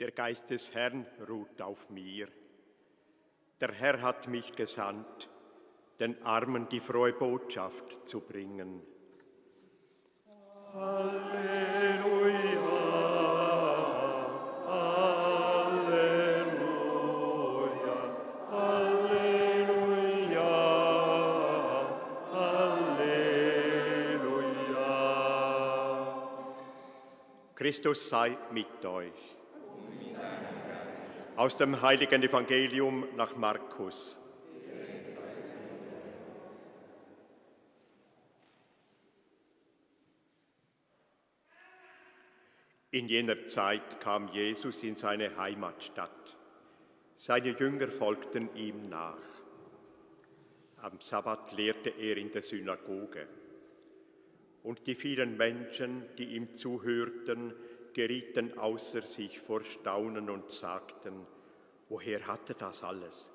Der Geist des Herrn ruht auf mir. Der Herr hat mich gesandt, den Armen die frohe Botschaft zu bringen. Halleluja, Halleluja, Halleluja. Christus sei mit euch. Aus dem heiligen Evangelium nach Markus. In jener Zeit kam Jesus in seine Heimatstadt. Seine Jünger folgten ihm nach. Am Sabbat lehrte er in der Synagoge. Und die vielen Menschen, die ihm zuhörten, gerieten außer sich vor Staunen und sagten, woher hat er das alles?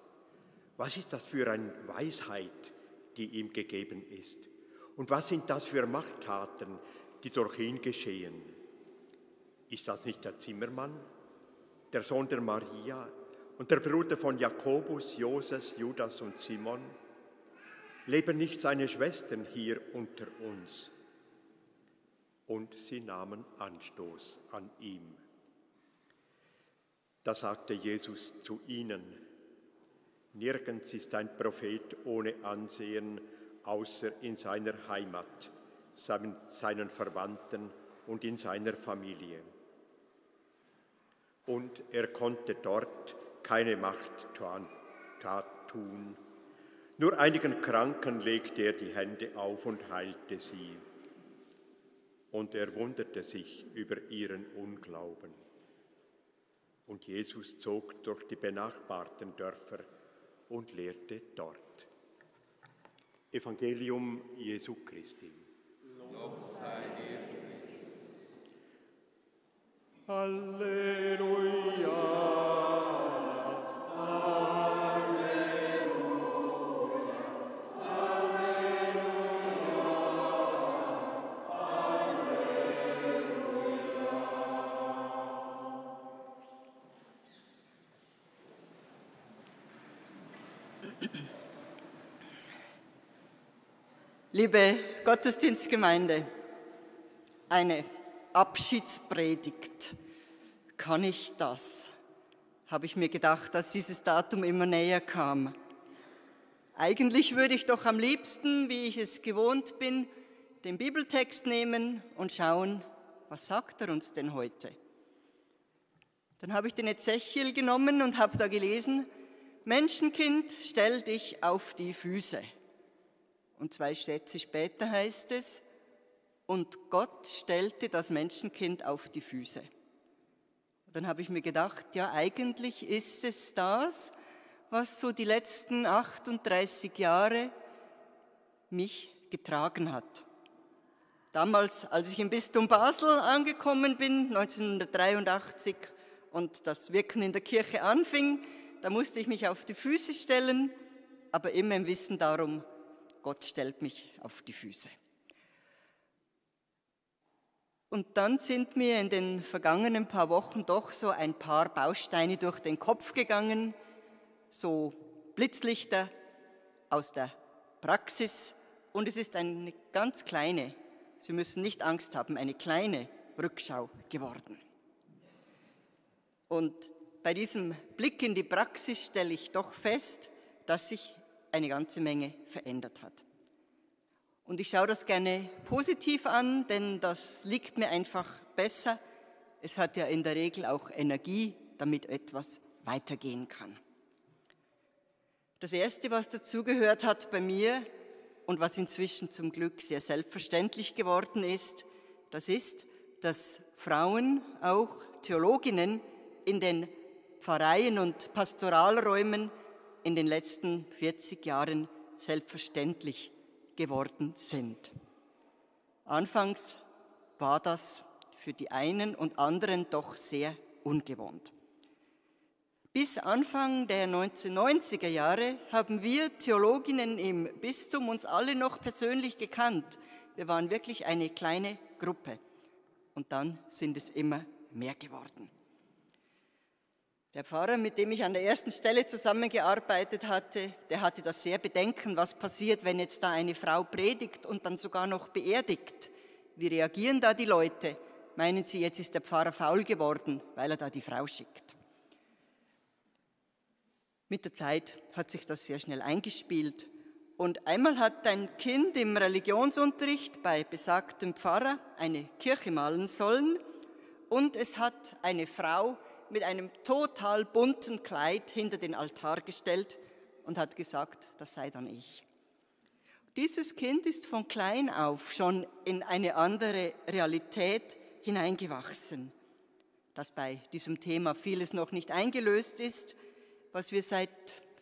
Was ist das für eine Weisheit, die ihm gegeben ist? Und was sind das für Machttaten, die durch ihn geschehen? Ist das nicht der Zimmermann, der Sohn der Maria und der Bruder von Jakobus, Joses, Judas und Simon? Leben nicht seine Schwestern hier unter uns? Und sie nahmen Anstoß an ihm. Da sagte Jesus zu ihnen, Nirgends ist ein Prophet ohne Ansehen, außer in seiner Heimat, seinen Verwandten und in seiner Familie und er konnte dort keine Machttat tun. Nur einigen Kranken legte er die Hände auf und heilte sie. Und er wunderte sich über ihren Unglauben. Und Jesus zog durch die benachbarten Dörfer und lehrte dort. Evangelium Jesu Christi. Lob sei dir, Halleluja. Liebe Gottesdienstgemeinde, eine Abschiedspredigt. Kann ich das? Habe ich mir gedacht, als dieses Datum immer näher kam. Eigentlich würde ich doch am liebsten, wie ich es gewohnt bin, den Bibeltext nehmen und schauen, was sagt er uns denn heute? Dann habe ich den Ezechiel genommen und habe da gelesen, Menschenkind, stell dich auf die Füße. Und zwei Sätze später heißt es, und Gott stellte das Menschenkind auf die Füße. Dann habe ich mir gedacht, ja eigentlich ist es das, was so die letzten 38 Jahre mich getragen hat. Damals, als ich im Bistum Basel angekommen bin, 1983, und das Wirken in der Kirche anfing, da musste ich mich auf die Füße stellen, aber immer im Wissen darum, Gott stellt mich auf die Füße. Und dann sind mir in den vergangenen paar Wochen doch so ein paar Bausteine durch den Kopf gegangen, so Blitzlichter aus der Praxis. Und es ist eine ganz kleine, Sie müssen nicht Angst haben, eine kleine Rückschau geworden. Und bei diesem Blick in die Praxis stelle ich doch fest, dass sich eine ganze Menge verändert hat. Und ich schaue das gerne positiv an, denn das liegt mir einfach besser. Es hat ja in der Regel auch Energie, damit etwas weitergehen kann. Das Erste, was dazugehört hat bei mir und was inzwischen zum Glück sehr selbstverständlich geworden ist, das ist, dass Frauen, auch Theologinnen, in den Pfarreien und Pastoralräumen in den letzten 40 Jahren selbstverständlich geworden sind. Anfangs war das für die einen und anderen doch sehr ungewohnt. Bis Anfang der 1990er Jahre haben wir Theologinnen im Bistum uns alle noch persönlich gekannt. Wir waren wirklich eine kleine Gruppe. Und dann sind es immer mehr geworden. Der Pfarrer, mit dem ich an der ersten Stelle zusammengearbeitet hatte, der hatte das sehr bedenken, was passiert, wenn jetzt da eine Frau predigt und dann sogar noch beerdigt. Wie reagieren da die Leute? Meinen sie, jetzt ist der Pfarrer faul geworden, weil er da die Frau schickt? Mit der Zeit hat sich das sehr schnell eingespielt. Und einmal hat ein Kind im Religionsunterricht bei besagtem Pfarrer eine Kirche malen sollen und es hat eine Frau mit einem total bunten Kleid hinter den Altar gestellt und hat gesagt, das sei dann ich. Dieses Kind ist von klein auf schon in eine andere Realität hineingewachsen. Dass bei diesem Thema vieles noch nicht eingelöst ist, was wir seit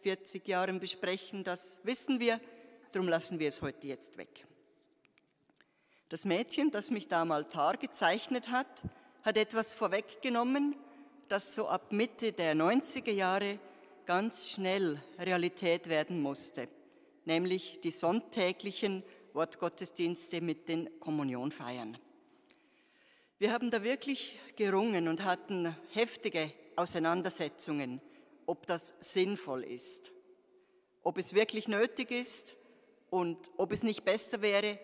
40 Jahren besprechen, das wissen wir, darum lassen wir es heute jetzt weg. Das Mädchen, das mich da am Altar gezeichnet hat, hat etwas vorweggenommen, das so ab Mitte der 90er Jahre ganz schnell Realität werden musste, nämlich die sonntäglichen Wortgottesdienste mit den Kommunionfeiern. Wir haben da wirklich gerungen und hatten heftige Auseinandersetzungen, ob das sinnvoll ist, ob es wirklich nötig ist und ob es nicht besser wäre,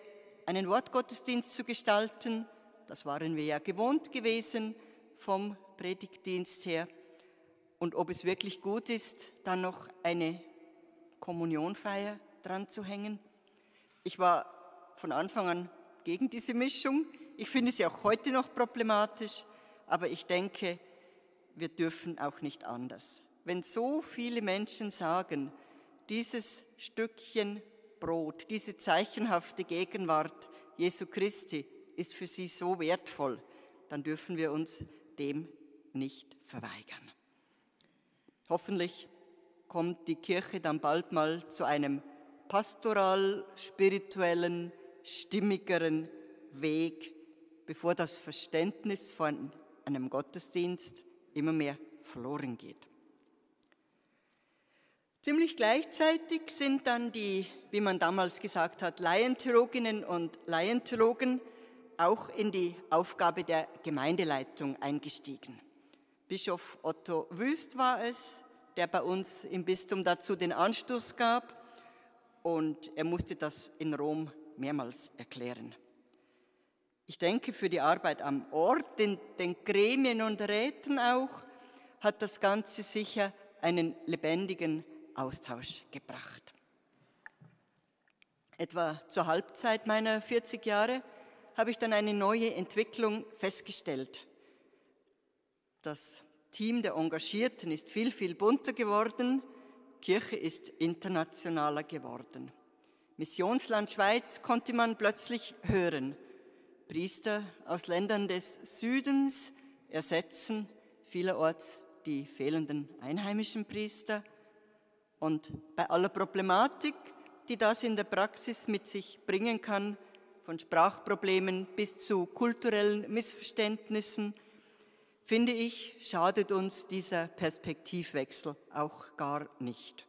einen Wortgottesdienst zu gestalten, das waren wir ja gewohnt gewesen vom Predigtdienst her. Und ob es wirklich gut ist, dann noch eine Kommunionfeier dran zu hängen. Ich war von Anfang an gegen diese Mischung. Ich finde sie auch heute noch problematisch, aber ich denke, wir dürfen auch nicht anders. Wenn so viele Menschen sagen, dieses Stückchen Brot, diese zeichenhafte Gegenwart Jesu Christi ist für sie so wertvoll, dann dürfen wir uns dem nicht verweigern. Hoffentlich kommt die Kirche dann bald mal zu einem pastoral, spirituellen, stimmigeren Weg, bevor das Verständnis von einem Gottesdienst immer mehr verloren geht. Ziemlich gleichzeitig sind dann die, wie man damals gesagt hat, Laientheologinnen und Laientheologen auch in die Aufgabe der Gemeindeleitung eingestiegen. Bischof Otto Wüst war es, der bei uns im Bistum dazu den Anstoß gab und er musste das in Rom mehrmals erklären. Ich denke, für die Arbeit am Ort, in den Gremien und Räten auch, hat das Ganze sicher einen lebendigen Austausch gebracht. Etwa zur Halbzeit meiner 40 Jahre habe ich dann eine neue Entwicklung festgestellt. Das Team der Engagierten ist viel, viel bunter geworden. Kirche ist internationaler geworden. Missionsland Schweiz konnte man plötzlich hören. Priester aus Ländern des Südens ersetzen vielerorts die fehlenden einheimischen Priester. Und bei aller Problematik, die das in der Praxis mit sich bringen kann, von Sprachproblemen bis zu kulturellen Missverständnissen, finde ich, schadet uns dieser Perspektivwechsel auch gar nicht.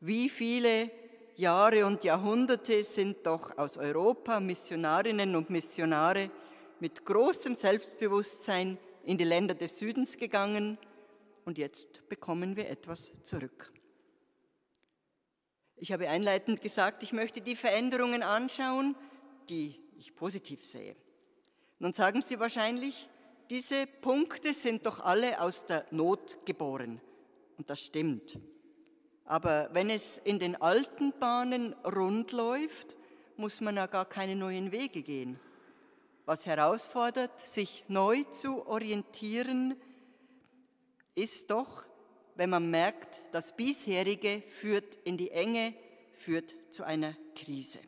Wie viele Jahre und Jahrhunderte sind doch aus Europa Missionarinnen und Missionare mit großem Selbstbewusstsein in die Länder des Südens gegangen und jetzt bekommen wir etwas zurück. Ich habe einleitend gesagt, ich möchte die Veränderungen anschauen, die ich positiv sehe. Nun sagen Sie wahrscheinlich, diese Punkte sind doch alle aus der Not geboren. Und das stimmt. Aber wenn es in den alten Bahnen rund läuft, muss man ja gar keine neuen Wege gehen. Was herausfordert, sich neu zu orientieren, ist doch, wenn man merkt, das bisherige führt in die Enge, führt zu einer Krise.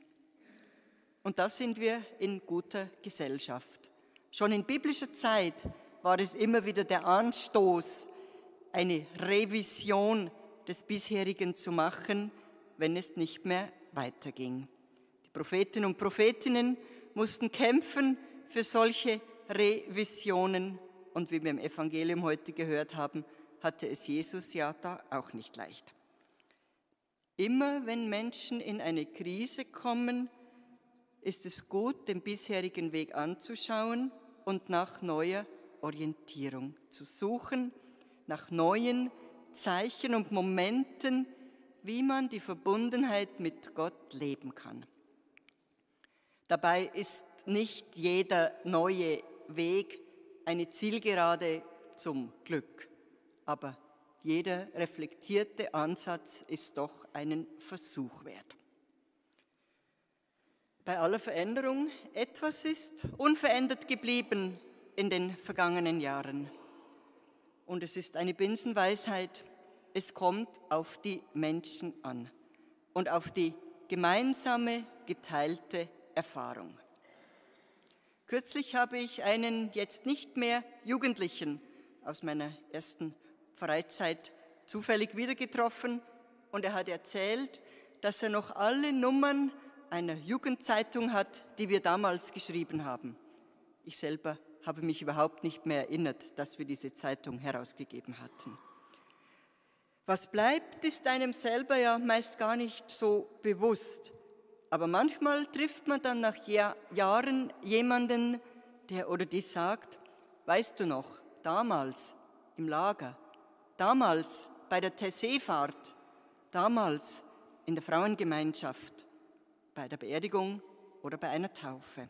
Und da sind wir in guter Gesellschaft. Schon in biblischer Zeit war es immer wieder der Anstoß, eine Revision des bisherigen zu machen, wenn es nicht mehr weiterging. Die Propheten und Prophetinnen mussten kämpfen für solche Revisionen und wie wir im Evangelium heute gehört haben, hatte es Jesus ja da auch nicht leicht. Immer wenn Menschen in eine Krise kommen, ist es gut, den bisherigen Weg anzuschauen und nach neuer Orientierung zu suchen, nach neuen Zeichen und Momenten, wie man die Verbundenheit mit Gott leben kann. Dabei ist nicht jeder neue Weg eine Zielgerade zum Glück, aber jeder reflektierte Ansatz ist doch einen Versuch wert. Bei aller Veränderung, etwas ist unverändert geblieben in den vergangenen Jahren. Und es ist eine Binsenweisheit, es kommt auf die Menschen an und auf die gemeinsame, geteilte Erfahrung. Kürzlich habe ich einen jetzt nicht mehr Jugendlichen aus meiner ersten Freizeit zufällig wieder getroffen und er hat erzählt, dass er noch alle Nummern einer Jugendzeitung hat, die wir damals geschrieben haben. Ich selber habe mich überhaupt nicht mehr erinnert, dass wir diese Zeitung herausgegeben hatten. Was bleibt, ist einem selber ja meist gar nicht so bewusst. Aber manchmal trifft man dann nach Jahren jemanden, der oder die sagt, weißt du noch, damals im Lager, damals bei der Tesseefahrt, damals in der Frauengemeinschaft, bei der Beerdigung oder bei einer Taufe.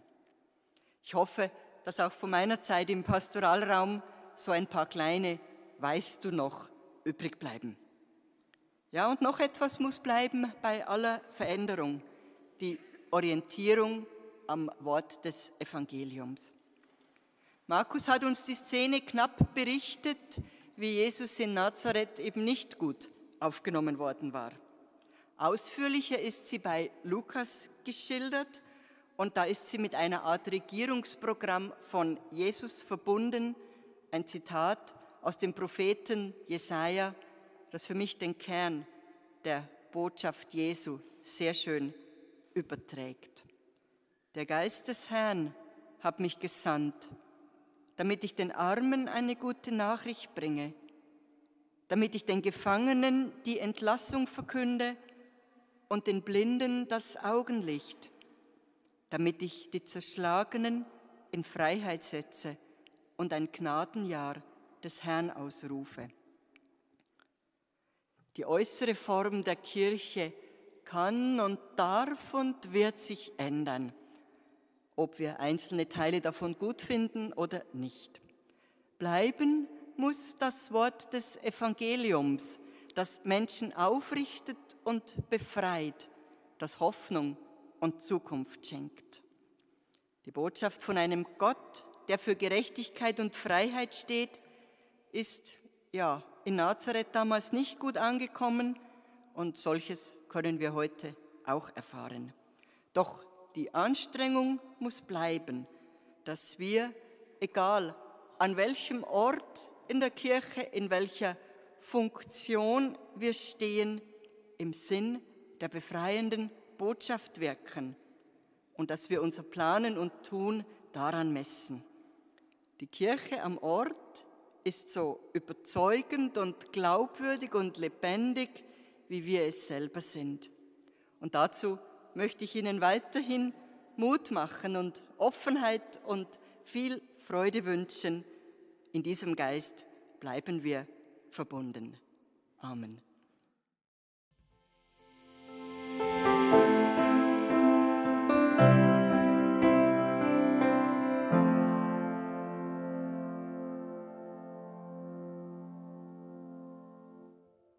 Ich hoffe, dass auch von meiner Zeit im Pastoralraum so ein paar kleine Weißt du noch übrig bleiben. Ja, und noch etwas muss bleiben bei aller Veränderung die Orientierung am Wort des Evangeliums. Markus hat uns die Szene knapp berichtet, wie Jesus in Nazareth eben nicht gut aufgenommen worden war. Ausführlicher ist sie bei Lukas geschildert und da ist sie mit einer Art Regierungsprogramm von Jesus verbunden, ein Zitat aus dem Propheten Jesaja, das für mich den Kern der Botschaft Jesu sehr schön überträgt. Der Geist des Herrn hat mich gesandt, damit ich den Armen eine gute Nachricht bringe, damit ich den Gefangenen die Entlassung verkünde und den Blinden das Augenlicht, damit ich die Zerschlagenen in Freiheit setze und ein Gnadenjahr des Herrn ausrufe. Die äußere Form der Kirche kann und darf und wird sich ändern, ob wir einzelne Teile davon gut finden oder nicht. Bleiben muss das Wort des Evangeliums, das Menschen aufrichtet und befreit, das Hoffnung und Zukunft schenkt. Die Botschaft von einem Gott, der für Gerechtigkeit und Freiheit steht, ist ja in Nazareth damals nicht gut angekommen und solches können wir heute auch erfahren. Doch die Anstrengung muss bleiben, dass wir, egal an welchem Ort in der Kirche, in welcher Funktion wir stehen, im Sinn der befreienden Botschaft wirken und dass wir unser Planen und Tun daran messen. Die Kirche am Ort ist so überzeugend und glaubwürdig und lebendig, wie wir es selber sind. Und dazu möchte ich Ihnen weiterhin Mut machen und Offenheit und viel Freude wünschen. In diesem Geist bleiben wir verbunden. Amen.